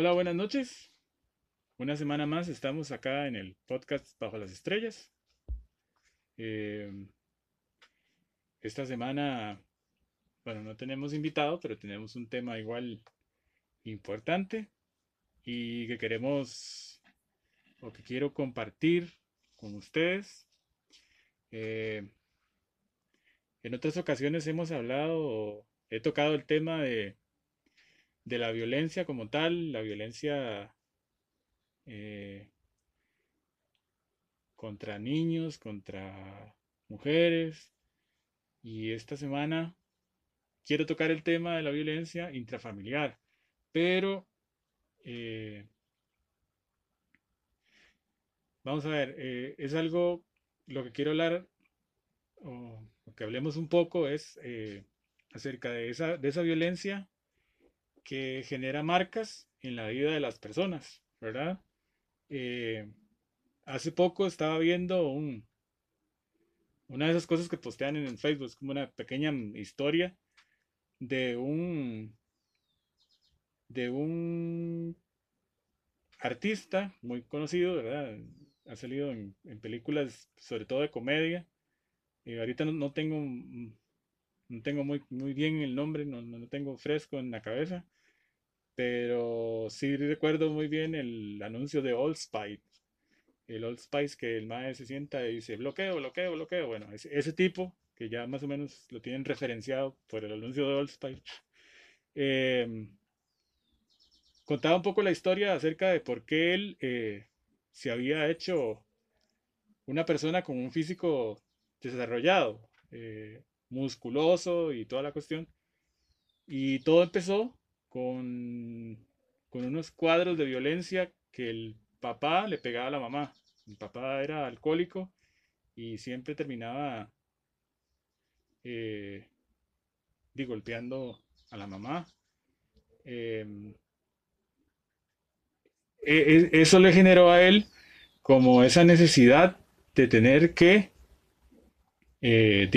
Hola, buenas noches. Una semana más estamos acá en el podcast Bajo las Estrellas. Eh, esta semana, bueno, no tenemos invitado, pero tenemos un tema igual importante y que queremos o que quiero compartir con ustedes. Eh, en otras ocasiones hemos hablado, he tocado el tema de, de la violencia como tal, la violencia eh, contra niños, contra mujeres. Y esta semana quiero tocar el tema de la violencia intrafamiliar, pero eh, vamos a ver, eh, es algo, lo que quiero hablar, o que hablemos un poco es acerca de esa, de esa violencia que genera marcas en la vida de las personas, ¿verdad? Eh, hace poco estaba viendo un, una de esas cosas que postean en Facebook, es como una pequeña historia de un de un artista muy conocido, ¿verdad? Ha salido en, en películas, sobre todo de comedia, eh, ahorita no, tengo, no tengo muy, muy bien el nombre, no, no tengo fresco en la cabeza, pero sí recuerdo muy bien el anuncio de Old Spice. El Old Spice que el mae se sienta y dice bloqueo, bloqueo, bloqueo. Bueno, ese, ese tipo que ya más o menos lo tienen referenciado por el anuncio de Old Spice. Em, contaba un poco la historia acerca de por qué él eh, se había hecho una persona con un físico desarrollado, eh, musculoso y toda la cuestión. Y todo empezó con, con unos cuadros de violencia que el papá le pegaba a la mamá. El papá era alcohólico y siempre terminaba eh, golpeando a la mamá. Em, e, e, eso le generó a él como esa necesidad de tener que eh,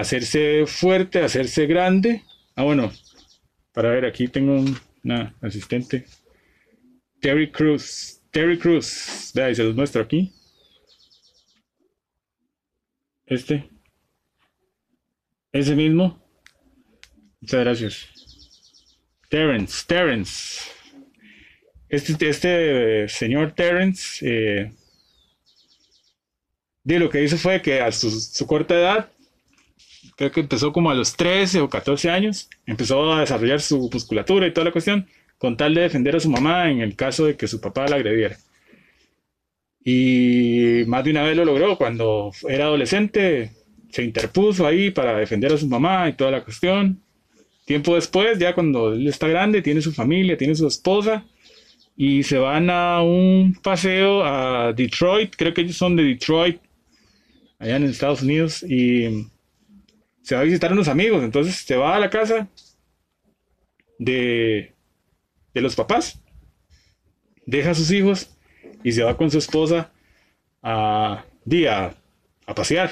hacerse fuerte, hacerse grande. Ah, bueno, para ver, aquí tengo una asistente. Terry Cruz. Terry Cruz. Vea, y se los muestro aquí. Este. Ese mismo. Muchas gracias. Terrence, Terrence. Este, este señor Terrence eh, lo que hizo fue que a su, corta edad, creo que empezó como a los 13 o 14 años, empezó a desarrollar su musculatura y toda la cuestión, con tal de defender a su mamá en el caso de que su papá la agrediera. Y más de una vez lo logró, cuando era adolescente, se interpuso ahí para defender a su mamá y toda la cuestión. Tiempo después, ya cuando él está grande, tiene su familia, tiene su esposa, y se van a un paseo a Detroit, creo que ellos son de Detroit, allá en Estados Unidos y se va a visitar unos amigos, entonces se va a la casa de, de los papás, deja a sus hijos y se va con su esposa a, día a pasear.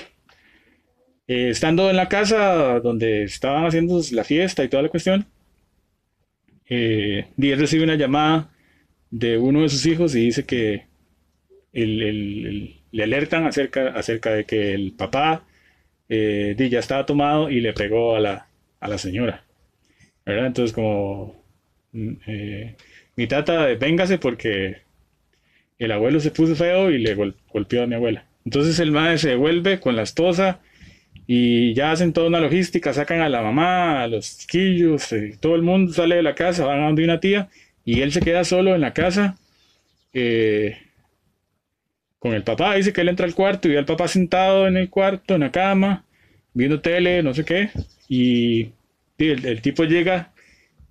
Eh, estando en la casa donde estaban haciendo la fiesta y toda la cuestión, eh, recibe una llamada de uno de sus hijos y dice que le alertan acerca, acerca de que el papá eh, ya estaba tomado y le pegó a la, a la señora. Entonces como mm, eh, mi tata, véngase porque el abuelo se puso feo y le golpeó a mi abuela. Entonces el madre se devuelve con la esposa y ya hacen toda una logística, sacan a la mamá, a los chiquillos, eh, todo el mundo sale de la casa, van a donde una tía y él se queda solo en la casa. Eh, con el papá. Dice que él entra al cuarto y ve al papá sentado en el cuarto, en la cama, viendo tele, no sé qué. Y, el, tipo llega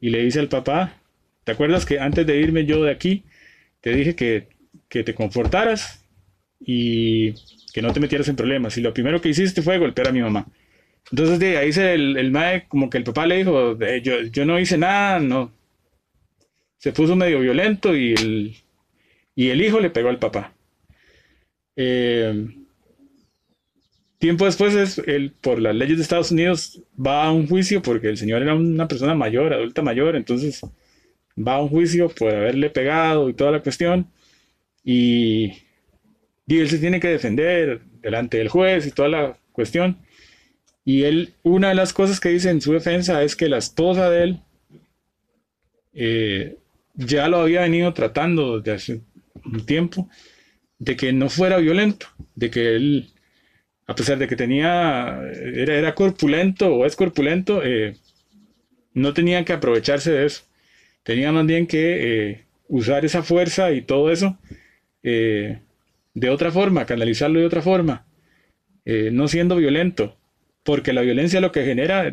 y le dice al papá, ¿te acuerdas que antes de irme yo de aquí, te dije que, te confortaras y que no te metieras en problemas? Y lo primero que hiciste fue golpear a mi mamá. Entonces de ahí el, el como que el papá le dijo, yo, yo no hice nada, no. Se puso medio violento y el, y el hijo le pegó al papá. Eh, Tiempo después, es, él, por las leyes de Estados Unidos, va a un juicio porque el señor era una persona mayor, adulta mayor, entonces va a un juicio por haberle pegado y toda la cuestión. Y, y él se tiene que defender delante del juez y toda la cuestión. Y él, una de las cosas que dice en su defensa es que la esposa de él eh, ya lo había venido tratando desde hace un tiempo, de que no fuera violento, de que él, a pesar de que tenía, era, era corpulento o es corpulento, eh, no tenía que aprovecharse de eso. Tenía más bien que eh, usar esa fuerza y todo eso de otra forma, canalizarlo de otra forma, no siendo violento, porque la violencia lo que genera,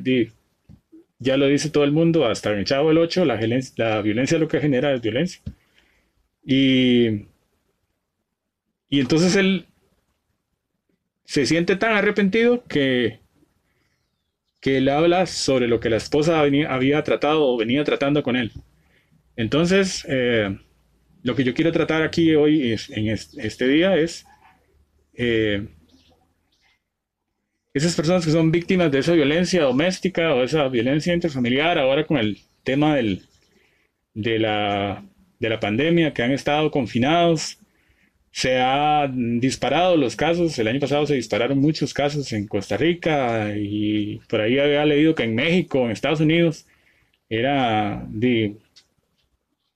ya lo dice todo el mundo, hasta en el Chavo el 8, la, la violencia lo que genera es violencia. Y, y entonces él se siente tan arrepentido que, que él habla sobre lo que la esposa había tratado o venía tratando con él. Entonces, eh, lo que yo quiero tratar aquí hoy, en este día, es eh, esas personas que son víctimas de esa violencia doméstica o esa violencia interfamiliar, ahora con el tema del, de, la, de la pandemia, que han estado confinados, se han disparado los casos. El año pasado se dispararon muchos casos en Costa Rica y por ahí había leído que en México, en Estados Unidos, era de,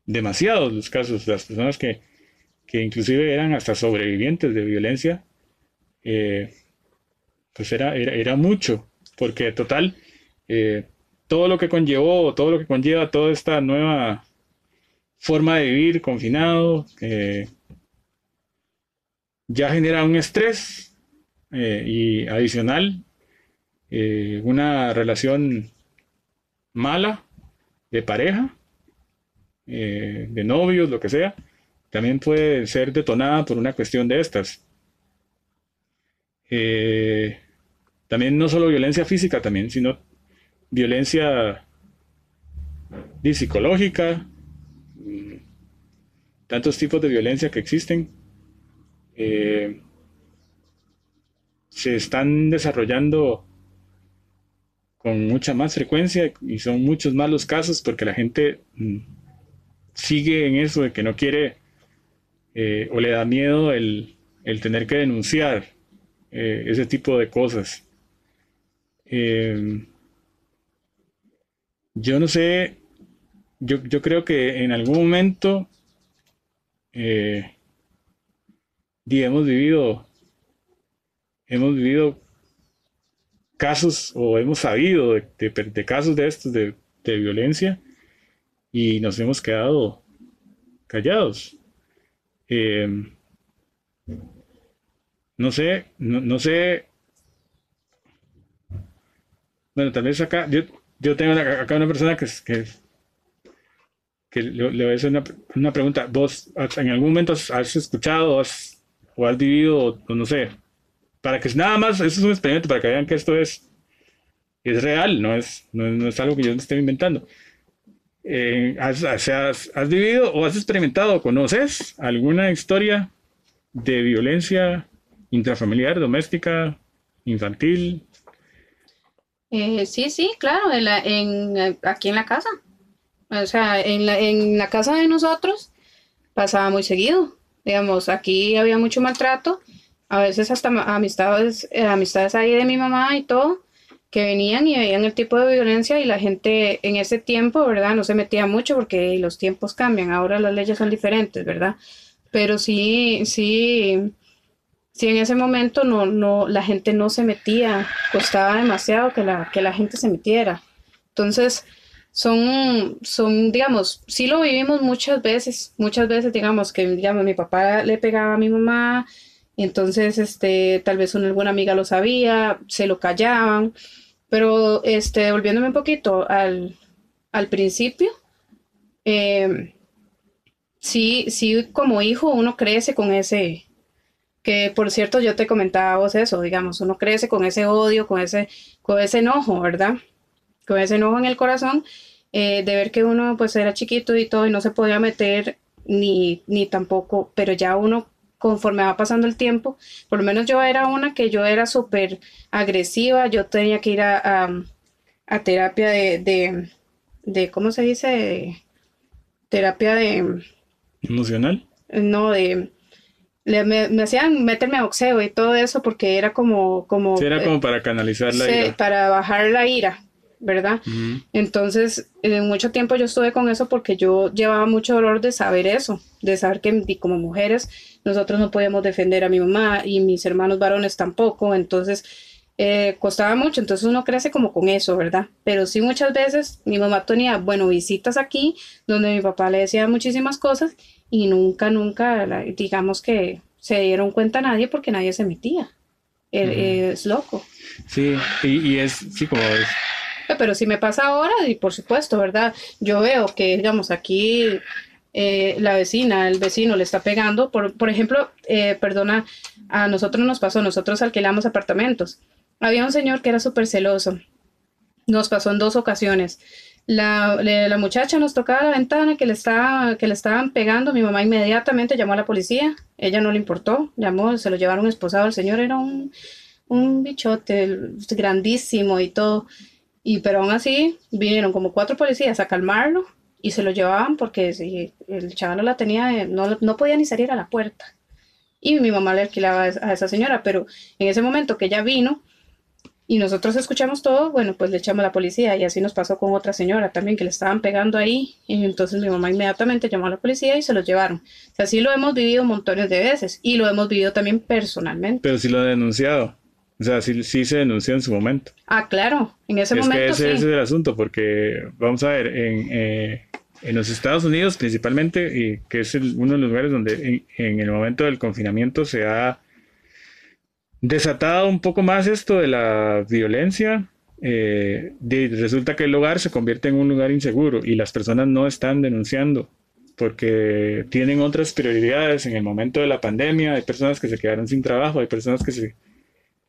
demasiados los casos, las personas que, que inclusive eran hasta sobrevivientes de violencia. Eh, pues era, era, mucho, porque total, eh, todo lo que conllevó, todo lo que conlleva toda esta nueva forma de vivir confinado, eh, ya genera un estrés eh, y adicional, una relación mala de pareja, de novios, lo que sea, también puede ser detonada por una cuestión de estas. Eh, también no solo violencia física, también, sino violencia psicológica, mm, tantos tipos de violencia que existen, eh, se están desarrollando con mucha más frecuencia y son muchos más los casos porque la gente mm, sigue en eso de que no quiere eh, o le da miedo el, el tener que denunciar eh, ese tipo de cosas. Yo no sé, yo, creo que en algún momento hemos vivido, hemos vivido casos o hemos sabido de, casos de estos de, violencia y nos hemos quedado callados. Em, no sé, no sé bueno, tal vez acá, yo, tengo acá una persona que, que, que le, voy a hacer una, pregunta. ¿Vos en algún momento has, escuchado o has vivido, o, no sé, para que nada más, eso es un experimento, para que vean que esto es, es real, no es, no, es algo que yo esté inventando. Eh, has, has, vivido o has experimentado, conoces alguna historia de violencia intrafamiliar, doméstica, infantil, eh, sí, sí, claro, en eh, aquí en la casa. O sea, en la, en la casa de nosotros pasaba muy seguido. Digamos, aquí había mucho maltrato, a veces hasta amistades, eh, amistades ahí de mi mamá y todo, que venían y veían el tipo de violencia y la gente en ese tiempo, ¿verdad? No se metía mucho porque los tiempos cambian, ahora las leyes son diferentes, ¿verdad? Pero sí, sí, si en ese momento no, no, la gente no se metía, costaba demasiado que la, que la gente se metiera. Entonces, son, son, digamos, sí lo vivimos muchas veces, muchas veces, digamos, que, digamos, mi papá le pegaba a mi mamá, entonces, este, tal vez una, alguna amiga lo sabía, se lo callaban, pero, este, volviéndome un poquito al, al principio, eh, sí, sí, como hijo uno crece con ese, que por cierto yo te comentaba vos eso, digamos, uno crece con ese odio, con ese, con ese enojo, ¿verdad? Con ese enojo en el corazón eh, de ver que uno pues era chiquito y todo y no se podía meter ni, ni tampoco, pero ya uno conforme va pasando el tiempo, por lo menos yo era una que yo era súper agresiva, yo tenía que ir a, a, terapia de, de, de, ¿cómo se dice? terapia de... ¿Emocional? No, de... me, hacían meterme a boxeo y todo eso porque era como... como era como para canalizar la ira. Para bajar la ira. ¿Verdad? Entonces, en mucho tiempo yo estuve con eso porque yo llevaba mucho dolor de saber eso, de saber que como mujeres nosotros no podíamos defender a mi mamá y mis hermanos varones tampoco, entonces eh, costaba mucho, entonces uno crece como con eso, ¿verdad? Pero sí muchas veces mi mamá tenía, bueno, visitas aquí donde mi papá le decía muchísimas cosas y nunca, nunca, digamos que se dieron cuenta nadie porque nadie se metía. E, es loco. Sí, y, y es, sí, como es pero si me pasa ahora, y por supuesto, ¿verdad? Yo veo que, digamos, aquí eh, la vecina, el vecino le está pegando. Por, por ejemplo, eh, perdona, a nosotros nos pasó, nosotros alquilamos apartamentos. Había un señor que era súper celoso. Nos pasó en dos ocasiones. La, la, muchacha nos tocaba la ventana que le, estaba, que le estaban pegando. Mi mamá inmediatamente llamó a la policía. Ella no le importó. Llamó, se lo llevaron esposado. El señor era un, un bichote grandísimo y todo. Y pero aún así vinieron como cuatro policías a calmarlo y se lo llevaban porque si el chaval la tenía, no, no podía ni salir a la puerta. Y mi mamá le alquilaba a esa señora, pero en ese momento que ella vino y nosotros escuchamos todo, bueno, pues le echamos a la policía y así nos pasó con otra señora también que le estaban pegando ahí y entonces mi mamá inmediatamente llamó a la policía y se los llevaron. Así lo hemos vivido montones de veces y lo hemos vivido también personalmente. Pero sí lo ha denunciado. O sea, sí, se denunció en su momento. Ah, claro, en ese momento. Que ese, sí. es el asunto, porque vamos a ver, en, eh, en los Estados Unidos principalmente, y que es uno de los lugares donde en, el momento del confinamiento se ha desatado un poco más esto de la violencia. Eh, resulta que el hogar se convierte en un lugar inseguro y las personas no están denunciando porque tienen otras prioridades en el momento de la pandemia. Hay personas que se quedaron sin trabajo, hay personas que se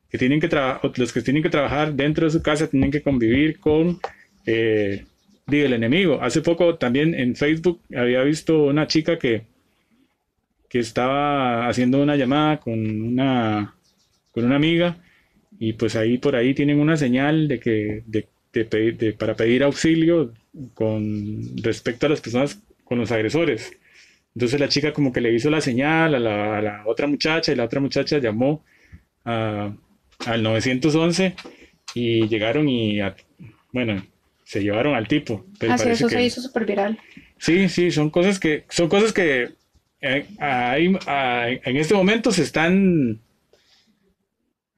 que tienen que los que tienen que trabajar dentro de su casa tienen que convivir con eh, el enemigo. Hace poco también en Facebook había visto una chica que, que estaba haciendo una llamada con una, con una amiga y pues ahí por ahí tienen una señal de que de, para pedir auxilio con respecto a las personas con los agresores. Entonces la chica como que le hizo la señal a la, a la otra muchacha y la otra muchacha llamó a, al 911 y llegaron y, bueno, se llevaron al tipo. Pero Así eso se hizo súper viral. Sí, sí, son cosas que, son cosas que eh, en este momento se están,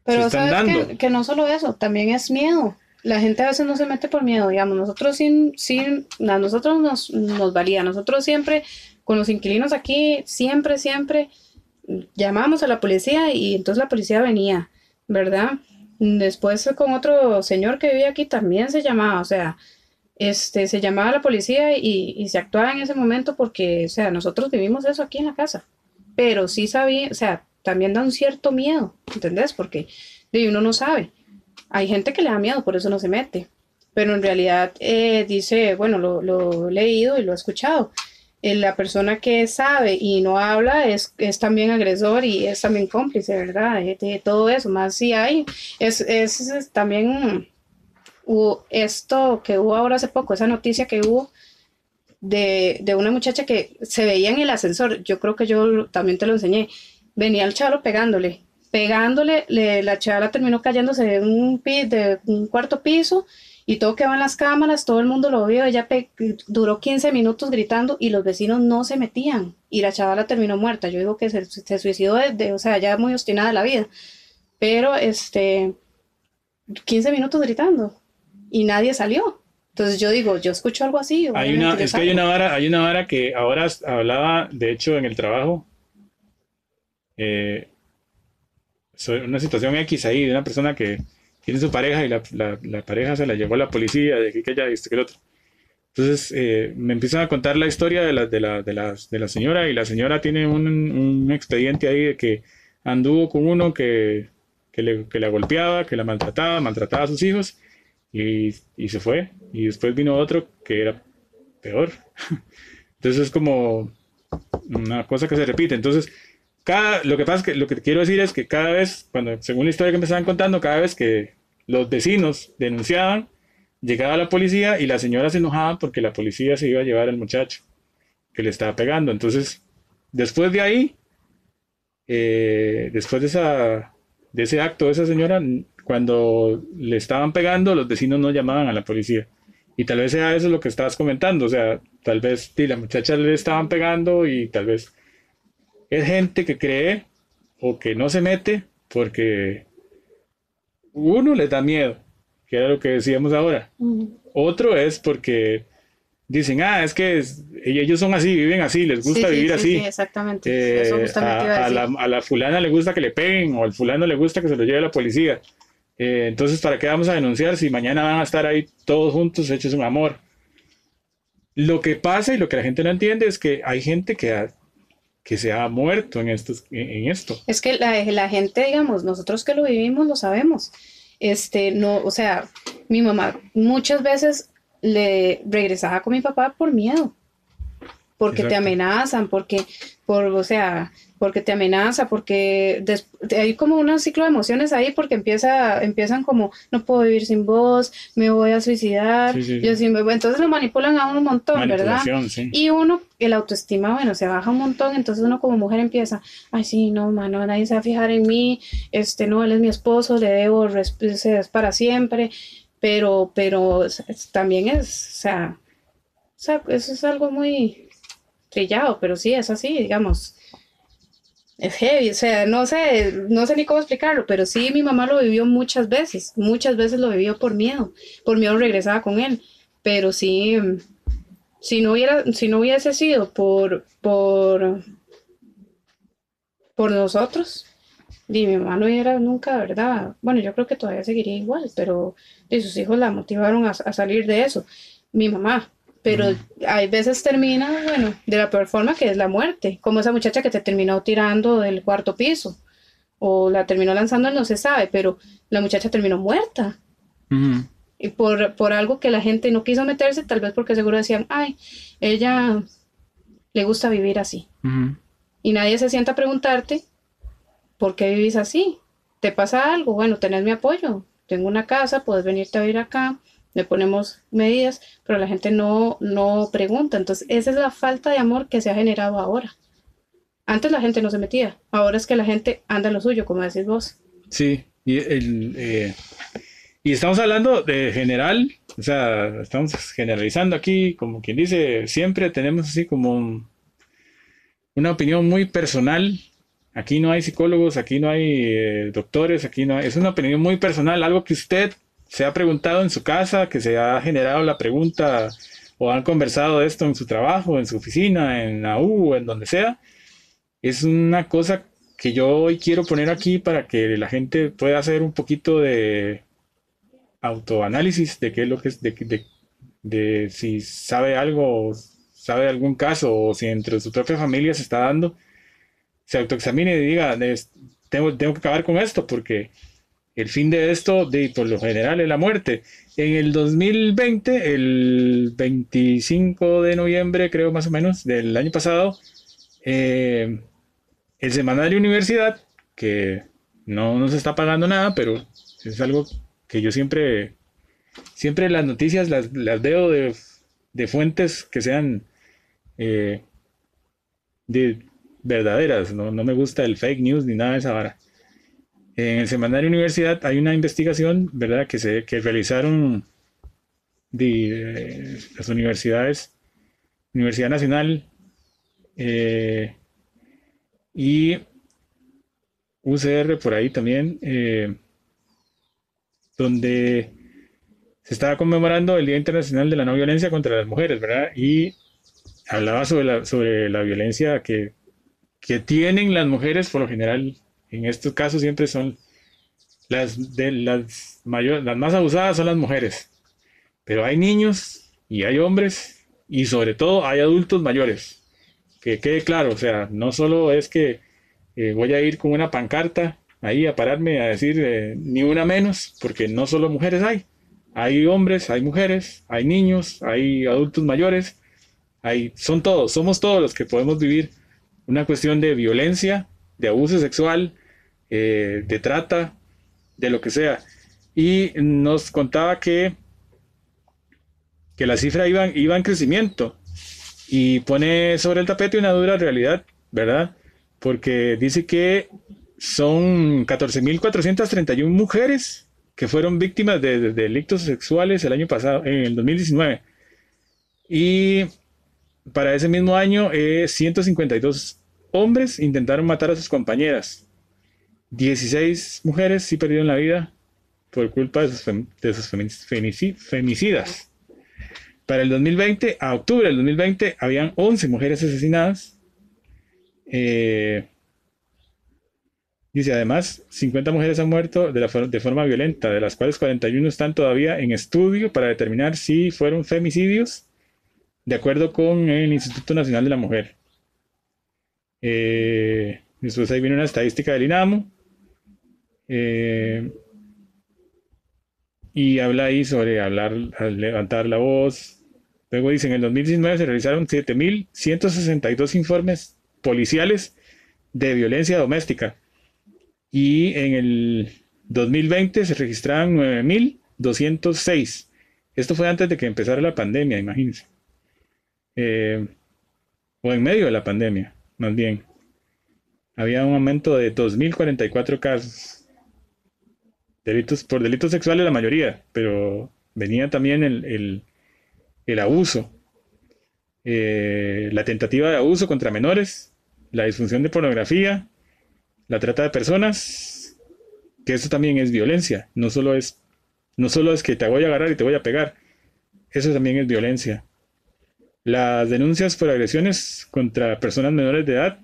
pero sabes dando. Que, no solo eso, también es miedo. La gente a veces no se mete por miedo, digamos, nosotros sin, sin, a nosotros nos, nos valía, nosotros siempre, con los inquilinos aquí, siempre, siempre llamábamos a la policía y entonces la policía venía ¿verdad? Después con otro señor que vivía aquí también se llamaba, o sea, este, se llamaba la policía y, se actuaba en ese momento porque, o sea, nosotros vivimos eso aquí en la casa, pero sí sabía, o sea, también da un cierto miedo, ¿entendés? Porque de uno no sabe. Hay gente que le da miedo, por eso no se mete, pero en realidad eh, dice, bueno, lo, lo he leído y lo he escuchado, la persona que sabe y no habla es, es también agresor y es también cómplice, ¿verdad? De, todo eso, más si hay, es, es, también esto que hubo ahora hace poco, esa noticia que hubo de, de, una muchacha que se veía en el ascensor, yo creo que yo también te lo enseñé, venía el chavo pegándole, pegándole, la chavala terminó cayéndose de un, de un cuarto piso y todo quedó en las cámaras, todo el mundo lo vio, ella duró 15 minutos gritando y los vecinos no se metían y la chavala terminó muerta. Yo digo que se, suicidó, o sea, ya muy obstinada de la vida, pero este, 15 minutos gritando y nadie salió. Entonces yo digo, yo escucho algo así. Hay una, es que hay una vara, hay una vara que ahora hablaba, de hecho, en el trabajo, eh, sobre una situación X ahí, de una persona que tiene su pareja y la, la, pareja se la llevó a la policía, de aquí que allá, esto que el otro. Entonces eh, me empiezan a contar la historia de la, de la, de la, de la señora y la señora tiene un, un, expediente ahí de que anduvo con uno que, que, le, que la golpeaba, que la maltrataba, maltrataba a sus hijos y, y se fue. Y después vino otro que era peor. Entonces es como una cosa que se repite. Entonces lo que pasa es que lo que quiero decir es que cada vez, cuando, según la historia que me estaban contando, cada vez que los vecinos denunciaban, llegaba la policía y la señora se enojaba porque la policía se iba a llevar al muchacho que le estaba pegando. Entonces, después de ahí, eh, después de, esa, de ese acto de esa señora, cuando le estaban pegando, los vecinos no llamaban a la policía. Y tal vez sea eso lo que estabas comentando, o sea, tal vez sí, la muchacha le estaban pegando y tal vez es gente que cree o que no se mete porque uno les da miedo, que era lo que decíamos ahora. Otro es porque dicen, ah, es que ellos son así, viven así, les gusta vivir así. Sí, exactamente. Eso eh, a, a, la, a, la, fulana le gusta que le peguen o al fulano le gusta que se lo lleve la policía. Eh, entonces, ¿para qué vamos a denunciar si mañana van a estar ahí todos juntos hechos un amor? Lo que pasa y lo que la gente no entiende es que hay gente que, que se ha muerto en, estos, en esto. Es que la, la, gente, digamos, nosotros que lo vivimos lo sabemos. Este, no, o sea, mi mamá muchas veces le regresaba con mi papá por miedo, porque te amenazan, porque, por, o sea, porque te amenaza, porque hay como un ciclo de emociones ahí, porque empieza, empiezan como, no puedo vivir sin vos, me voy a suicidar, yo entonces lo manipulan a uno un montón, ¿verdad? Y uno, el autoestima, bueno, se baja un montón, entonces uno como mujer empieza, ay, sí, no, mano, nadie se va a fijar en mí, este, no, él es mi esposo, le debo, es para siempre, pero, pero también es, o sea, o sea, eso es algo muy trillado, pero sí, es así, digamos es heavy, o sea, no sé, no sé ni cómo explicarlo, pero sí mi mamá lo vivió muchas veces, muchas veces lo vivió por miedo, por miedo regresaba con él, pero sí, si no hubiera, si no hubiese sido por, por, por nosotros, y mi mamá no era nunca, ¿verdad? Bueno, yo creo que todavía seguiría igual, pero y sus hijos la motivaron a salir de eso. Mi mamá, pero hay veces termina, bueno, de la peor forma que es la muerte, como esa muchacha que te terminó tirando del cuarto piso o la terminó lanzando, no se sabe, pero la muchacha terminó muerta. Y por, por, algo que la gente no quiso meterse, tal vez porque seguro decían, ay, ella le gusta vivir así. Y nadie se sienta a preguntarte, ¿por qué vivís así? ¿Te pasa algo? Bueno, tenés mi apoyo. Tengo una casa, puedes venirte a vivir acá le ponemos medidas, pero la gente no, no pregunta. Entonces, esa es la falta de amor que se ha generado ahora. Antes la gente no se metía, ahora es que la gente anda en lo suyo, como decís vos. Sí, y, el, eh, y estamos hablando de general, o sea, estamos generalizando aquí, como quien dice, siempre tenemos así como una opinión muy personal. Aquí no hay psicólogos, aquí no hay eh, doctores, aquí no es una opinión muy personal, algo que usted se ha preguntado en su casa, que se ha generado la pregunta o han conversado de esto en su trabajo, en su oficina, en la U, en donde sea, es una cosa que yo hoy quiero poner aquí para que la gente pueda hacer un poquito de autoanálisis de qué es lo que es, de, de, si sabe algo, sabe algún caso, o si entre su propia familia se está dando, se autoexamine y diga, tengo, tengo que acabar con esto porque el fin de esto, de, por lo general, es la muerte. En el 2020, el 25 de noviembre, creo más o menos, del año pasado, eh, el semanario Universidad, que no nos está pagando nada, pero es algo que yo siempre, siempre las noticias las, veo de, fuentes que sean eh, de verdaderas, ¿no? no me gusta el fake news ni nada de esa vara. En el semanario Universidad hay una investigación, ¿verdad?, que, se, que realizaron de, las universidades, Universidad Nacional eh, y UCR por ahí también, eh, donde se estaba conmemorando el Día Internacional de la No Violencia contra las Mujeres, ¿verdad? Y hablaba sobre la, sobre la violencia que, que tienen las mujeres por lo general en estos casos siempre son las, de, las, mayor, las más abusadas son las mujeres. Pero hay niños y hay hombres y sobre todo hay adultos mayores. Que quede claro, o sea, no solo es que eh, voy a ir con una pancarta ahí a pararme a decir eh, ni una menos, porque no solo mujeres hay. Hay hombres, hay mujeres, hay niños, hay adultos mayores, hay, son todos, somos todos los que podemos vivir una cuestión de violencia de abuso sexual, eh, de trata, de lo que sea. Y nos contaba que, que la cifra iba, iba en crecimiento y pone sobre el tapete una dura realidad, ¿verdad? Porque dice que son 14.431 mujeres que fueron víctimas de, delitos sexuales el año pasado, en el 2019. Y para ese mismo año, 152 eh, hombres intentaron matar a sus compañeras. 16 mujeres sí perdieron la vida por culpa de sus, femicidas. Para el 2020, a octubre del 2020, habían 11 mujeres asesinadas. Eh, dice, además, 50 mujeres han muerto de, de forma violenta, de las cuales 41 están todavía en estudio para determinar si fueron femicidios, de acuerdo con el Instituto Nacional de la Mujer. Eh, después ahí viene una estadística del INAMO. Eh, y habla ahí sobre hablar, levantar la voz. Luego dice, en el 2019 se realizaron 7.162 informes policiales de violencia doméstica. Y en el 2020 se registraron 9.206. Esto fue antes de que empezara la pandemia, imagínense. Eh, o en medio de la pandemia más bien. Había un aumento de 2.044 casos. Delitos, por delitos sexuales la mayoría, pero venía también el, abuso, eh, la tentativa de abuso contra menores, la disfunción de pornografía, la trata de personas, que eso también es violencia, no solo es, no solo es que te voy a agarrar y te voy a pegar, eso también es violencia. Las denuncias por agresiones contra personas menores de edad,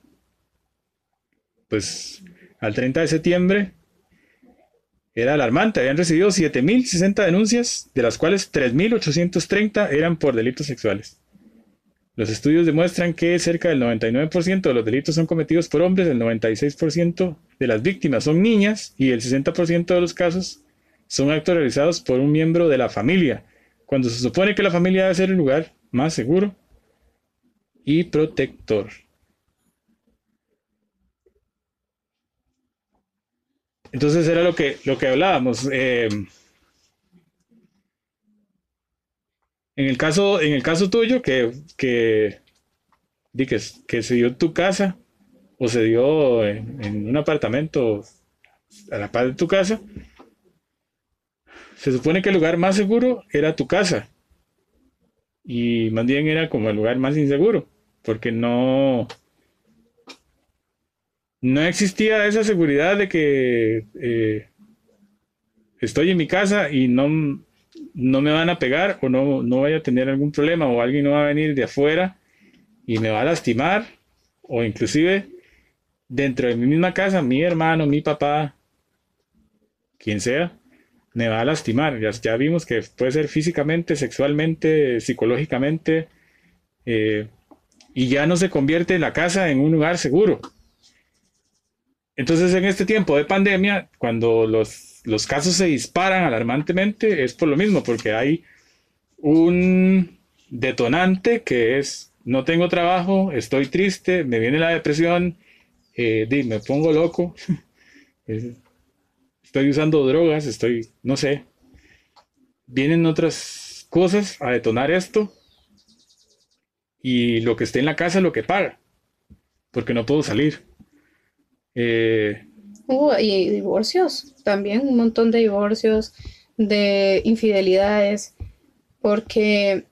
pues al 30 de septiembre era alarmante. Habían recibido 7.060 denuncias, de las cuales 3.830 eran por delitos sexuales. Los estudios demuestran que cerca del 99% de los delitos son cometidos por hombres, el 96% de las víctimas son niñas y el 60% de los casos son actos realizados por un miembro de la familia, cuando se supone que la familia debe ser el lugar más seguro y protector. Entonces era lo que, lo que hablábamos. Eh, en, el caso, en el caso tuyo, que, que, que, se dio en tu casa o se dio en, en un apartamento a la par de tu casa, se supone que el lugar más seguro era tu casa y más bien era como el lugar más inseguro, porque no, no existía esa seguridad de que eh, estoy en mi casa y no, no me van a pegar o no, no voy a tener algún problema o alguien no va a venir de afuera y me va a lastimar o inclusive dentro de mi misma casa, mi hermano, mi papá, quien sea, me va a lastimar. Ya, vimos que puede ser físicamente, sexualmente, psicológicamente, eh, y ya no se convierte la casa en un lugar seguro. Entonces, en este tiempo de pandemia, cuando los, los casos se disparan alarmantemente, es por lo mismo, porque hay un detonante que es, no tengo trabajo, estoy triste, me viene la depresión, eh, me pongo loco. estoy usando drogas, estoy, no sé, vienen otras cosas a detonar esto y lo que esté en la casa lo que paga, porque no puedo salir. Eh, y divorcios, también un montón de divorcios, de infidelidades, porque,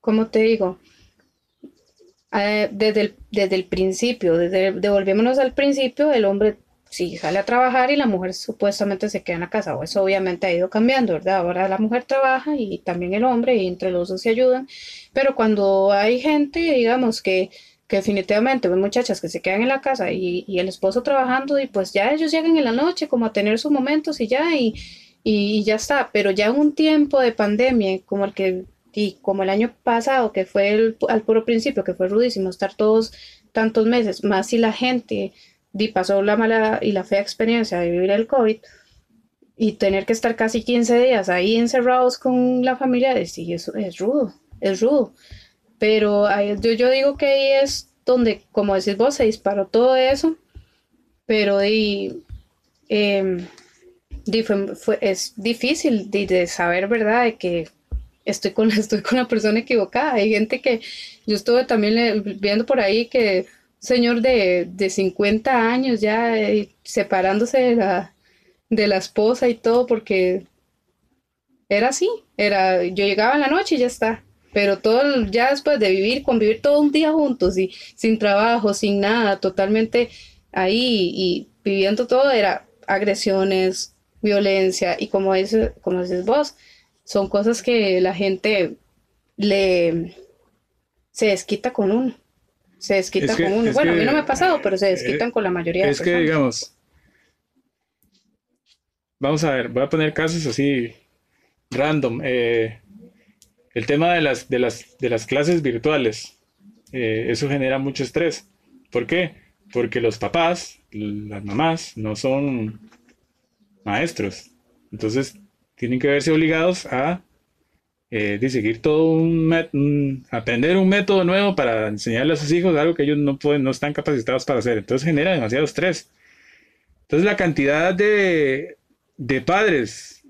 como te digo, eh, desde, el, desde el principio, desde, al principio, el hombre si sale a trabajar y la mujer supuestamente se queda en la casa, o eso obviamente ha ido cambiando, ¿verdad? Ahora la mujer trabaja y también el hombre, y entre los dos se ayudan, pero cuando hay gente, digamos, que, que definitivamente, pues muchachas que se quedan en la casa y, el esposo trabajando, y pues ya ellos llegan en la noche como a tener sus momentos y ya, y, y, ya está, pero ya en un tiempo de pandemia como el que, y como el año pasado, que fue el, al puro principio, que fue rudísimo estar todos tantos meses, más si la gente y pasó la mala y la fea experiencia de vivir el COVID y tener que estar casi 15 días ahí encerrados con la familia, sí, eso es rudo, es rudo. Pero yo, yo digo que ahí es donde, como decís vos, se disparó todo eso pero de, em, fue, es difícil de, saber, ¿verdad? De que estoy con, estoy con la persona equivocada. Hay gente que yo estuve también viendo por ahí que señor de, de 50 años ya eh, separándose de la, de la esposa y todo porque era así, era yo llegaba en la noche y ya está. Pero todo ya después de vivir, convivir todo un día juntos y sin trabajo, sin nada, totalmente ahí y viviendo todo era agresiones, violencia y como dices, como dices vos, son cosas que la gente le se desquita con uno. Se desquita con uno. Bueno, a mí no me ha pasado, pero se desquitan con la mayoría es de personas. Es que, digamos, vamos a ver, voy a poner casos así random. Eh, el tema de las, de las, de las clases virtuales, eh, eso genera mucho estrés. ¿Por qué? Porque los papás, las mamás, no son maestros. Entonces, tienen que verse obligados a eh, seguir todo un, aprender un método nuevo para enseñarle a sus hijos algo que ellos no pueden, no están capacitados para hacer. Entonces genera demasiado estrés. Entonces la cantidad de, de padres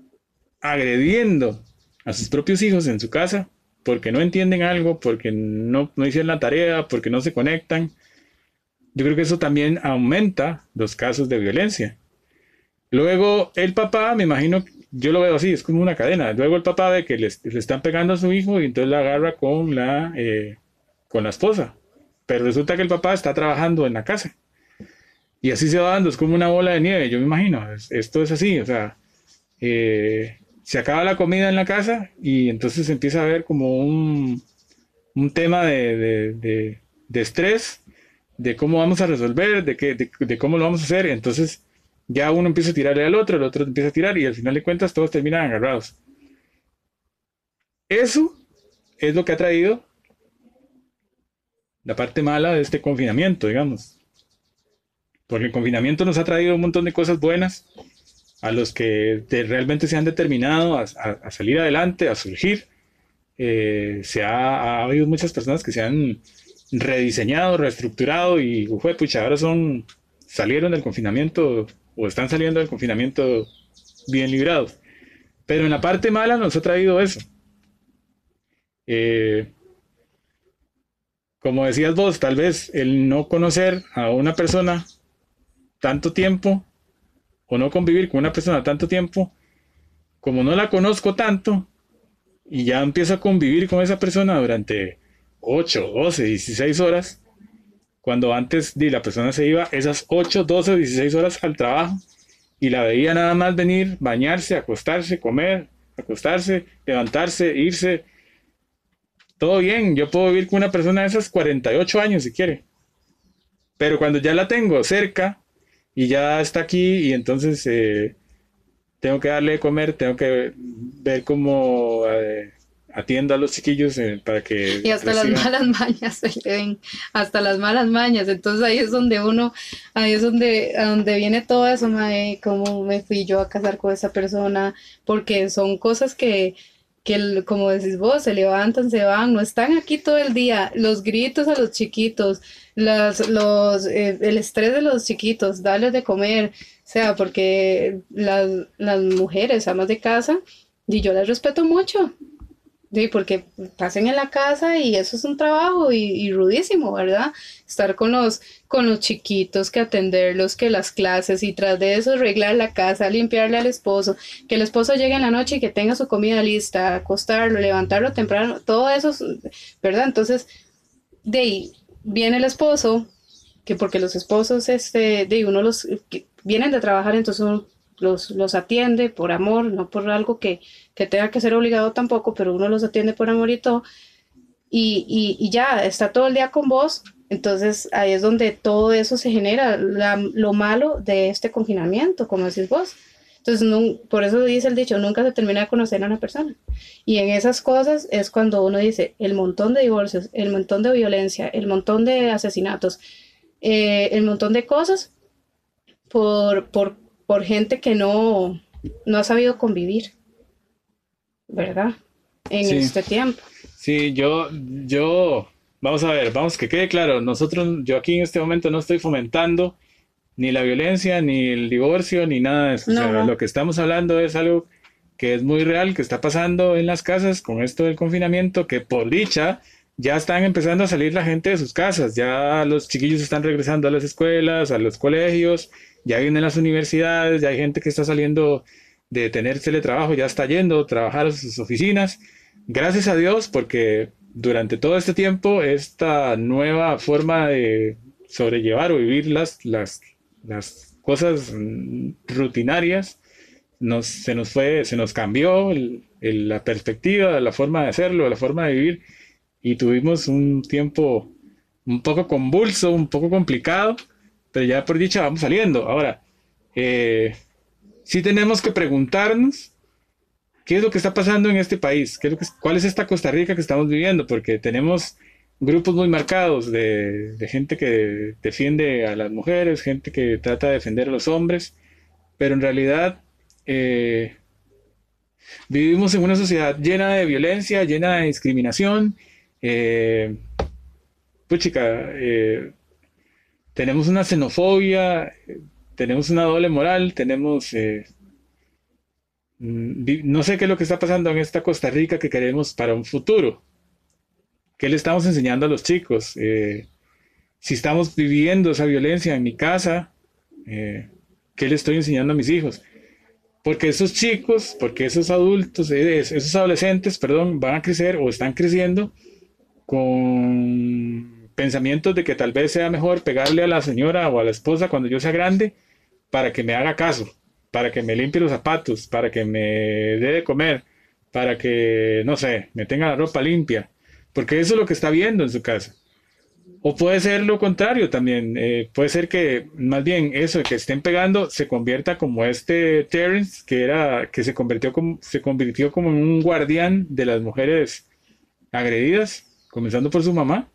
agrediendo a sus propios hijos en su casa porque no entienden algo, porque no, no hicieron la tarea, porque no se conectan. Yo creo que eso también aumenta los casos de violencia. Luego el papá, me imagino, yo lo veo así, es como una cadena. Luego el papá ve que le, están pegando a su hijo y entonces la agarra con la, eh, con la esposa. Pero resulta que el papá está trabajando en la casa. Y así se va dando, es como una bola de nieve, yo me imagino. esto es así, o sea, eh, se acaba la comida en la casa y entonces empieza a haber como un, tema de, estrés, de cómo vamos a resolver, de, qué, de, cómo lo vamos a hacer. Entonces ya uno empieza a tirarle al otro, el otro empieza a tirar y al final de cuentas todos terminan agarrados. Eso es lo que ha traído la parte mala de este confinamiento, digamos. Porque el confinamiento nos ha traído un montón de cosas buenas, a los que realmente se han determinado a, salir adelante, a surgir. Eh, se ha, habido muchas personas que se han rediseñado, reestructurado y fue pucha, ahora son, salieron del confinamiento o están saliendo del confinamiento bien librados. Pero en la parte mala nos ha traído eso. Eh, como decías vos, tal vez el no conocer a una persona tanto tiempo o no convivir con una persona tanto tiempo, como no la conozco tanto, y ya empiezo a convivir con esa persona durante 8, 12, 16 horas, cuando antes la persona se iba esas 8, 12, 16 horas al trabajo y la veía nada más venir, bañarse, acostarse, comer, acostarse, levantarse, irse. Todo bien, yo puedo vivir con una persona de esas 48 años si quiere. Pero cuando ya la tengo cerca, y ya está aquí y entonces eh, tengo que darle de comer, tengo que ver cómo eh, atiendo a los chiquillos eh, para que... Y hasta las malas mañas se ven, hasta las malas mañas, entonces ahí es donde uno, ahí es donde, a donde viene todo eso, mae, cómo me fui yo a casar con esa persona, porque son cosas que que como decís vos, se levantan, se van, no están aquí todo el día, los gritos a los chiquitos, las, los, eh, el estrés de los chiquitos, darles de comer, o sea, porque las, las mujeres, amas de casa, y yo las respeto mucho, Sí, porque pasen en la casa y eso es un trabajo y, rudísimo, ¿verdad? Estar con los, con los chiquitos, que atenderlos, que las clases y tras de eso arreglar la casa, limpiarle al esposo, que el esposo llegue en la noche y que tenga su comida lista, acostarlo, levantarlo temprano, todo eso, ¿verdad? Entonces, de ahí viene el esposo, que porque los esposos, este, de uno los, vienen de trabajar, entonces uno los, los atiende por amor, no por algo que, que, tenga que ser obligado tampoco, pero uno los atiende por amor y todo. Y, y, ya, está todo el día con vos. Entonces ahí es donde todo eso se genera, lo malo de este confinamiento, como decís vos. Entonces, por eso dice el dicho, nunca se termina de conocer a una persona. Y en esas cosas es cuando uno dice el montón de divorcios, el montón de violencia, el montón de asesinatos, eh, el montón de cosas por, por por gente que no, no ha sabido convivir, ¿verdad? En este tiempo. Sí, yo, yo, vamos a ver, vamos que quede claro, nosotros, yo aquí en este momento no estoy fomentando ni la violencia, ni el divorcio, ni nada de eso. O sea, lo que estamos hablando es algo que es muy real, que está pasando en las casas con esto del confinamiento, que por dicha ya están empezando a salir la gente de sus casas, ya los chiquillos están regresando a las escuelas, a los colegios, ya vienen las universidades, ya hay gente que está saliendo de tener teletrabajo, ya está yendo trabajar a sus oficinas. Gracias a Dios, porque durante todo este tiempo, esta nueva forma de sobrellevar o vivir las, las, las cosas rutinarias, nos, se nos fue, se nos cambió la perspectiva, la forma de hacerlo, la forma de vivir y tuvimos un tiempo un poco convulso, un poco complicado, pero ya por dicha vamos saliendo. Ahora, eh, sí tenemos que preguntarnos qué es lo que está pasando en este país, ¿Qué es cuál es esta Costa Rica que estamos viviendo, porque tenemos grupos muy marcados de, gente que defiende a las mujeres, gente que trata de defender a los hombres, pero en realidad eh, vivimos en una sociedad llena de violencia, llena de discriminación, eh, pues chica, eh, tenemos una xenofobia, tenemos una doble moral, tenemos... Eh, mm, no sé qué es lo que está pasando en esta Costa Rica que queremos para un futuro. ¿Qué le estamos enseñando a los chicos? Eh, si estamos viviendo esa violencia en mi casa, ¿qué le estoy enseñando a mis hijos? Porque esos chicos, porque esos adultos, esos adolescentes, perdón, van a crecer o están creciendo con pensamientos de que tal vez sea mejor pegarle a la señora o a la esposa cuando yo sea grande para que me haga caso, para que me limpie los zapatos, para que me dé de comer, para que, no sé, me tenga la ropa limpia, porque eso es lo que está viendo en su casa. O puede ser lo contrario también, eh, puede ser que más bien eso que estén pegando se convierta como este Terence, que era, que se convirtió como, se convirtió como un guardián de las mujeres agredidas comenzando por su mamá,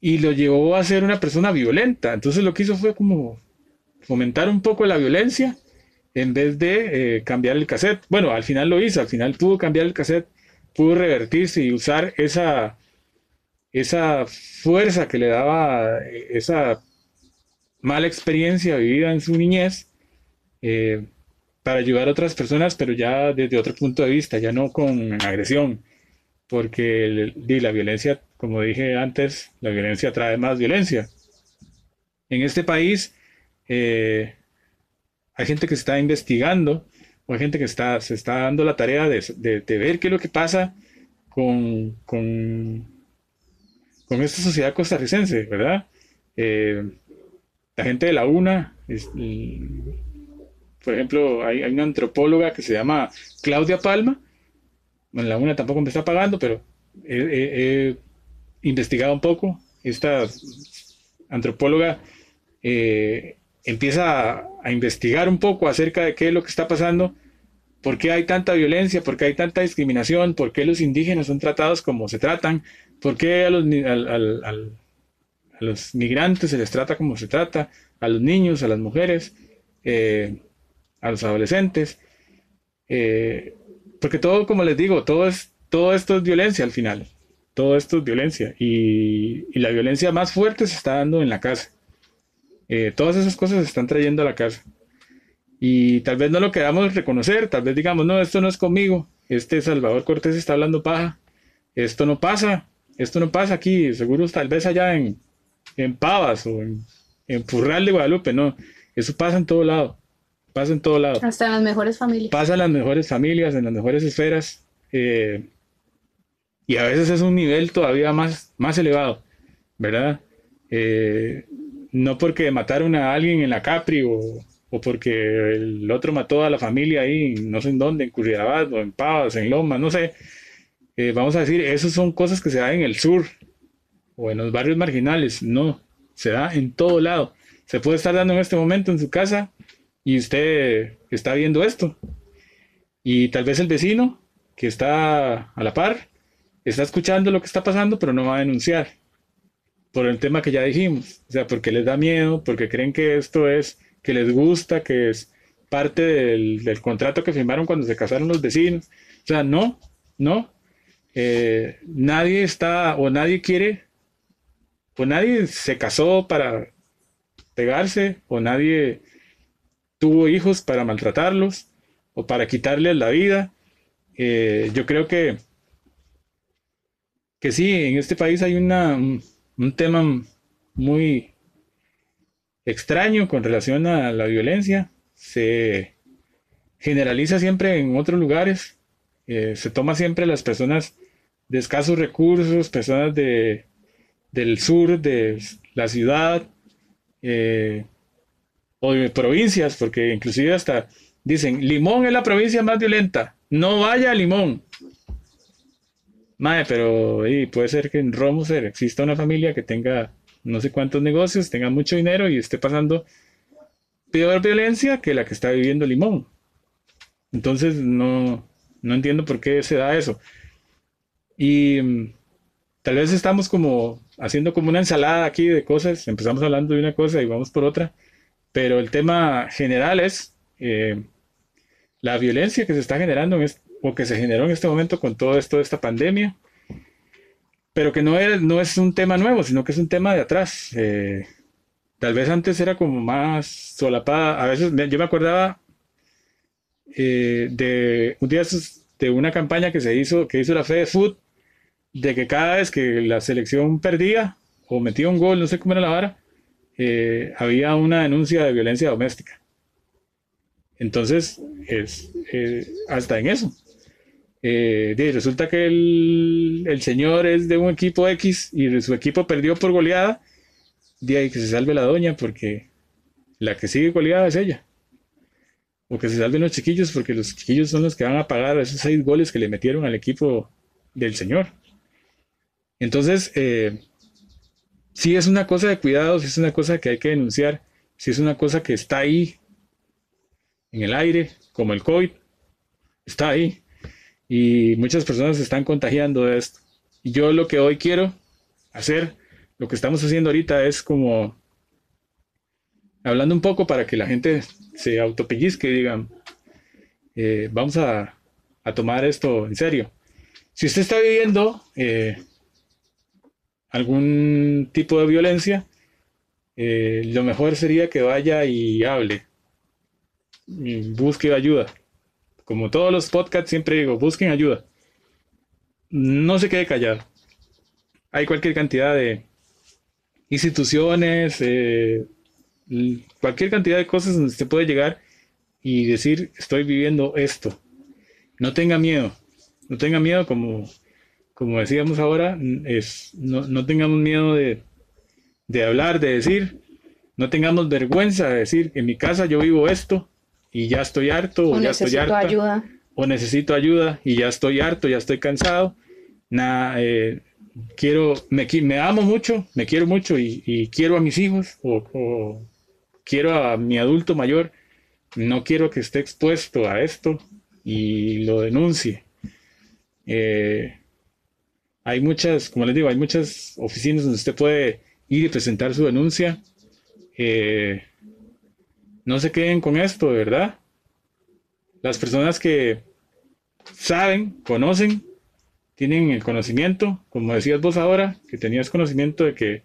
y lo llevó a ser una persona violenta. Entonces lo que hizo fue como fomentar un poco la violencia en vez de eh, cambiar el cassette. Bueno, al final lo hizo, al final pudo cambiar el cassette, pudo revertirse y usar esa, esa fuerza que le daba eh, esa mala experiencia vivida en su niñez eh, para ayudar a otras personas, pero ya desde otro punto de vista, ya no con agresión porque la violencia, como dije antes, la violencia trae más violencia. En este país eh, hay gente que está investigando, o hay gente que está, se está dando la tarea de, ver qué es lo que pasa con, con, esta sociedad costarricense, ¿verdad? Eh, la gente de la UNA, por ejemplo, hay, hay, una antropóloga que se llama Claudia Palma, bueno, la una tampoco me está pagando, pero he, investigado un poco. Esta antropóloga eh, empieza a, investigar un poco acerca de qué es lo que está pasando, por qué hay tanta violencia, por qué hay tanta discriminación, por qué los indígenas son tratados como se tratan, por qué a los, los migrantes se les trata como se trata, a los niños, a las mujeres, eh, a los adolescentes. Eh, porque todo, como les digo, todo, es, todo esto es violencia al final. Todo esto es violencia. Y, la violencia más fuerte se está dando en la casa. Eh, todas esas cosas se están trayendo a la casa. Y tal vez no lo queramos reconocer, tal vez digamos, no, esto no es conmigo. Este Salvador Cortés está hablando paja. Esto no pasa. Esto no pasa aquí. Seguro tal vez allá en, en Pavas o en, en Purral de Guadalupe. No, eso pasa en todo lado pasa en todo lado. Hasta en las mejores familias. Pasa en las mejores familias, en las mejores esferas. Eh, y a veces es un nivel todavía más, más elevado, ¿verdad? Eh, no porque mataron a alguien en la Capri o, porque el otro mató a la familia ahí, no sé en dónde, en Curridabat o en Pavas, en Loma, no sé. Eh, vamos a decir, esas son cosas que se dan en el sur o en los barrios marginales. No, se da en todo lado. Se puede estar dando en este momento en su casa y usted está viendo esto. Y tal vez el vecino que está a la par está escuchando lo que está pasando, pero no va a denunciar por el tema que ya dijimos. O sea, porque les da miedo, porque creen que esto es, que les gusta, que es parte del, contrato que firmaron cuando se casaron los vecinos. O sea, no, no. Eh, nadie está o nadie quiere, o nadie se casó para pegarse o nadie tuvo hijos para maltratarlos o para quitarles la vida. Eh, yo creo que, que sí, en este país hay una, un tema muy extraño con relación a la violencia. Se generaliza siempre en otros lugares. Eh, se toma siempre las personas de escasos recursos, personas de, del sur, de la ciudad, eh, o de provincias, porque inclusive hasta dicen, Limón es la provincia más violenta, no vaya a Limón. Madre, pero puede ser que en Romoser exista una familia que tenga no sé cuántos negocios, tenga mucho dinero y esté pasando peor violencia que la que está viviendo Limón. Entonces no, no entiendo por qué se da eso. Y mm, tal vez estamos como haciendo como una ensalada aquí de cosas, empezamos hablando de una cosa y vamos por otra, pero el tema general es eh, la violencia que se está generando que se generó en este momento con todo esto de esta pandemia pero que no es, no es un tema nuevo, sino que es un tema de atrás. Eh, tal vez antes era como más solapada. A veces yo me acordaba eh, de un día de una campaña que se hizo, que hizo la Fede Food, de que cada vez que la selección perdía o metía un gol, no sé cómo era la vara, eh, había una denuncia de violencia doméstica. Entonces, es, hasta en eso. Eh, resulta que el, señor es de un equipo X y su equipo perdió por goleada. De ahí que se salve la doña porque la que sigue goleada es ella. O que se salven los chiquillos porque los chiquillos son los que van a pagar esos seis goles que le metieron al equipo del señor. Entonces, eh, si es una cosa de cuidado, si es una cosa que hay que denunciar, si es una cosa que está ahí en el aire, como el COVID, está ahí y muchas personas se están contagiando de esto. Y yo lo que hoy quiero hacer, lo que estamos haciendo ahorita es como hablando un poco para que la gente se autopellizque y digan, eh, vamos a, tomar esto en serio. Si usted está viviendo eh, algún tipo de violencia, eh, lo mejor sería que vaya y hable, busque ayuda como todos los podcasts, siempre digo, busquen ayuda. No se quede callado. Hay cualquier cantidad de instituciones, eh, cualquier cantidad de cosas donde usted puede llegar y decir, estoy viviendo esto. No tenga miedo. No tenga miedo, como, como decíamos ahora, es, no, tengamos miedo de, de hablar, de decir, no tengamos vergüenza de decir, en mi casa yo vivo esto, y ya estoy harto o, ya estoy harta, ayuda. o necesito ayuda y ya estoy harto, ya estoy cansado, nada, eh, quiero, me, me amo mucho, me quiero mucho y, quiero a mis hijos o, quiero a mi adulto mayor, no quiero que esté expuesto a esto y lo denuncie. Eh, hay muchas, como les digo, hay muchas oficinas donde usted puede ir y presentar su denuncia. Eh, no se queden con esto, de verdad. Las personas que saben, conocen, tienen el conocimiento, como decías vos ahora, que tenías conocimiento de que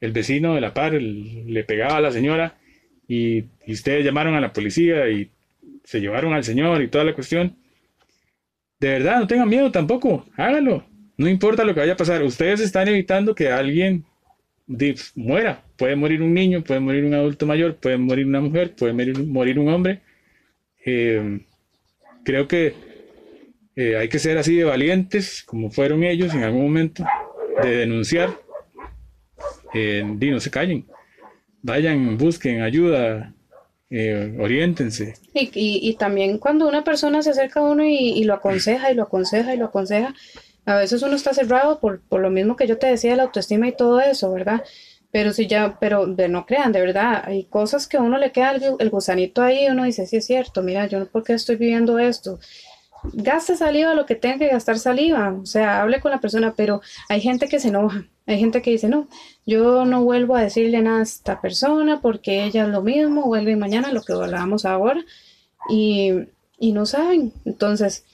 el vecino de la par le pegaba a la señora y, ustedes llamaron a la policía y se llevaron al señor y toda la cuestión. De verdad, no tengan miedo tampoco, hágalo. No importa lo que vaya a pasar, ustedes están evitando que alguien muera. Puede morir un niño, puede morir un adulto mayor, puede morir una mujer, puede morir, un hombre. Eh, creo que eh, hay que ser así de valientes, como fueron ellos en algún momento, de denunciar. Eh, no se callen. Vayan, busquen ayuda, eh, oriéntense. Y, también cuando una persona se acerca a uno y, lo aconseja y lo aconseja y lo aconseja, a veces uno está cerrado por, por lo mismo que yo te decía, la autoestima y todo eso, ¿verdad? Pero si ya, pero de no crean, de verdad, hay cosas que a uno le queda el, gusanito ahí, uno dice, sí es cierto, mira, yo no por qué estoy viviendo esto. Gaste saliva lo que tenga que gastar saliva, o sea, hable con la persona, pero hay gente que se enoja, hay gente que dice, no, yo no vuelvo a decirle nada a esta persona porque ella es lo mismo, vuelve mañana, lo que hablábamos ahora, y, y no saben. Entonces,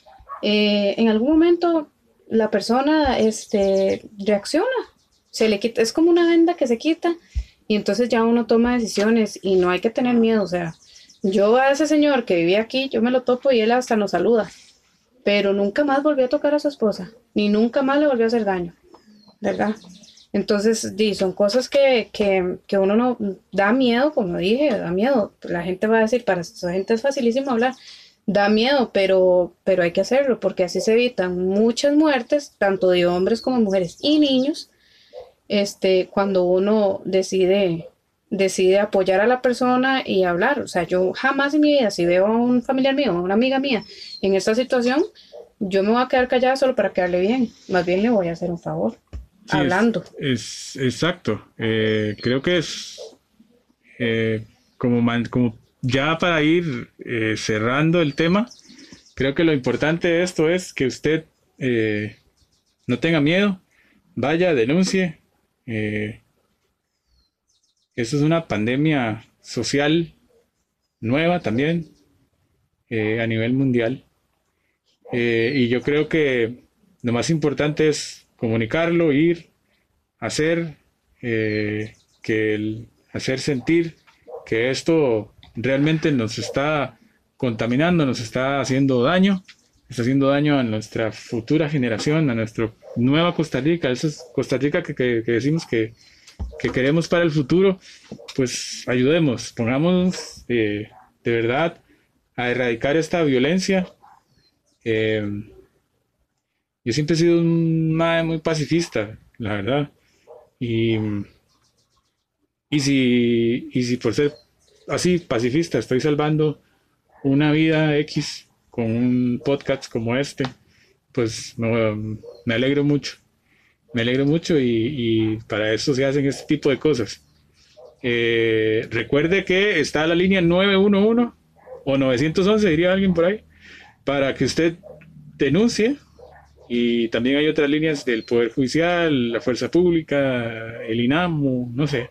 eh, en algún momento la persona este, reacciona, se le quita, es como una venda que se quita y entonces ya uno toma decisiones y no hay que tener miedo, o sea, yo a ese señor que vivía aquí, yo me lo topo y él hasta nos saluda, pero nunca más volvió a tocar a su esposa, ni nunca más le volvió a hacer daño, ¿verdad? Entonces, di, son cosas que, que, que, uno no da miedo, como dije, da miedo. La gente va a decir, para esa gente es facilísimo hablar, da miedo, pero, pero hay que hacerlo, porque así se evitan muchas muertes, tanto de hombres como mujeres y niños, este, cuando uno decide, decide apoyar a la persona y hablar. O sea, yo jamás en mi vida, si veo a un familiar mío, a una amiga mía en esta situación, yo me voy a quedar callada solo para quedarle bien. Más bien le voy a hacer un favor. hablando. Es, exacto. Eh, creo que es eh, como, como ya para ir eh, cerrando el tema, creo que lo importante de esto es que usted no tenga miedo, vaya, denuncie, eh, esto es una pandemia social nueva también eh, a nivel mundial. Eh, y yo creo que lo más importante es comunicarlo, ir, hacer, que el, hacer sentir que esto realmente nos está contaminando, nos está haciendo daño, está haciendo daño a nuestra futura generación, a nuestra nueva Costa Rica, esa es Costa Rica que, decimos que, queremos para el futuro, pues ayudemos, pongamos eh, de verdad a erradicar esta violencia. Eh, yo siempre he sido un madre muy pacifista, la verdad. Y, y, si, y si por ser así pacifista estoy salvando una vida X con un podcast como este, pues me, alegro mucho. Me alegro mucho y, para eso se hacen este tipo de cosas. Eh, recuerde que está la línea 911 o 911, diría alguien por ahí, para que usted denuncie. Y también hay otras líneas del Poder Judicial, la Fuerza Pública, el INAMU, no sé,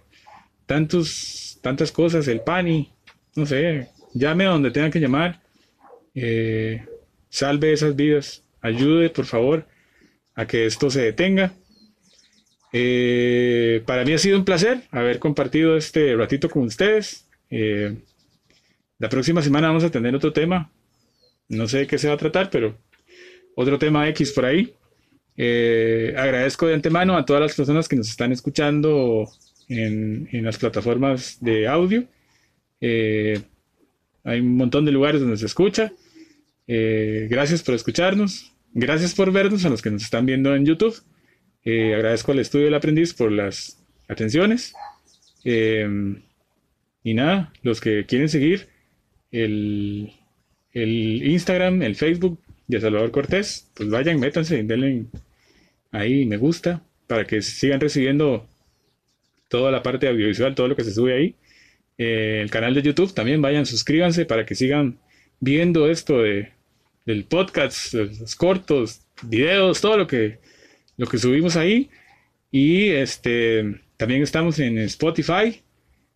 tantos, tantas cosas, el PANI, no sé, llame a donde tenga que llamar eh, salve esas vidas, ayude por favor a que esto se detenga. Eh, para mí ha sido un placer haber compartido este ratito con ustedes. Eh, la próxima semana vamos a tener otro tema. No sé de qué se va a tratar, pero otro tema X por ahí. agradezco de antemano a todas las personas que nos están escuchando en, en las plataformas de audio. hay un montón de lugares donde se escucha. Eh, gracias por escucharnos. Gracias por vernos a los que nos están viendo en YouTube. Eh, agradezco al Estudio del Aprendiz por las atenciones. Eh, y nada, los que quieren seguir el, el, Instagram, el Facebook de Salvador Cortés, pues vayan, métanse, denle ahí me gusta para que sigan recibiendo toda la parte audiovisual, todo lo que se sube ahí. el canal de YouTube también vayan, suscríbanse para que sigan viendo esto de, del podcast, los cortos, videos, todo lo que, lo que subimos ahí. Y este, también estamos en Spotify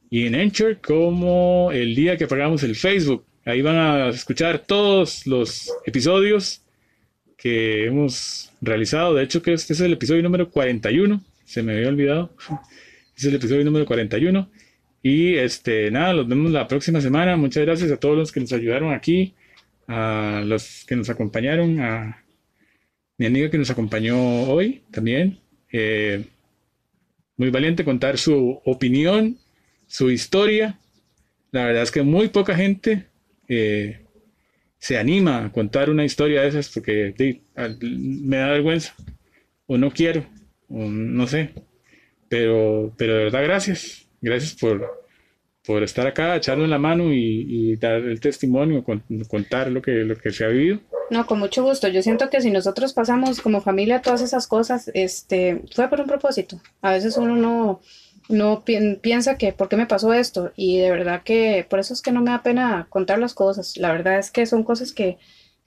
y en Anchor como el día que apagamos el Facebook. Ahí van a escuchar todos los episodios que hemos realizado. De hecho, que este es el episodio número 41. Se me había olvidado. Es el episodio número 41. Y este, nada, los vemos la próxima semana. Muchas gracias a todos los que nos ayudaron aquí a los que nos acompañaron, a mi amiga que nos acompañó hoy también. Eh, muy valiente contar su opinión, su historia. La verdad es que muy poca gente eh, se anima a contar una historia de esas porque me da vergüenza o no quiero o no sé. Pero, pero de verdad gracias. Gracias por, por estar acá, echarnos la mano y, dar el testimonio, contar lo que, lo que se ha vivido. No, con mucho gusto. Yo siento que si nosotros pasamos como familia todas esas cosas, este, fue por un propósito. A veces uno no, no piensa que, ¿por qué me pasó esto? Y de verdad que por eso es que no me da pena contar las cosas. La verdad es que son cosas que,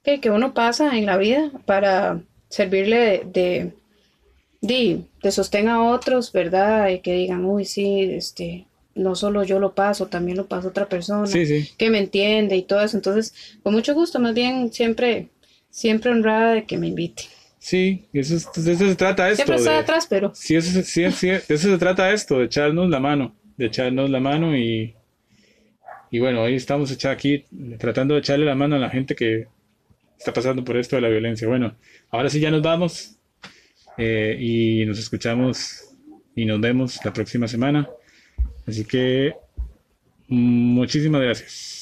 que, uno pasa en la vida para servirle de, de, de sostenga a otros, ¿verdad? Y que digan, uy, sí, este, no solo yo lo paso, también lo pasa otra persona que me entiende y todo eso. Entonces, con mucho gusto, más bien siempre, siempre honrada de que me invite. Sí, eso, es, de eso se trata esto. Siempre está atrás, pero. Sí, eso, sí, sí, de eso se trata esto, de echarnos la mano, de echarnos la mano y, y bueno, hoy estamos aquí tratando de echarle la mano a la gente que está pasando por esto de la violencia. Bueno, ahora sí ya nos vamos. Eh, y nos escuchamos y nos vemos la próxima semana. Así que mm, muchísimas gracias.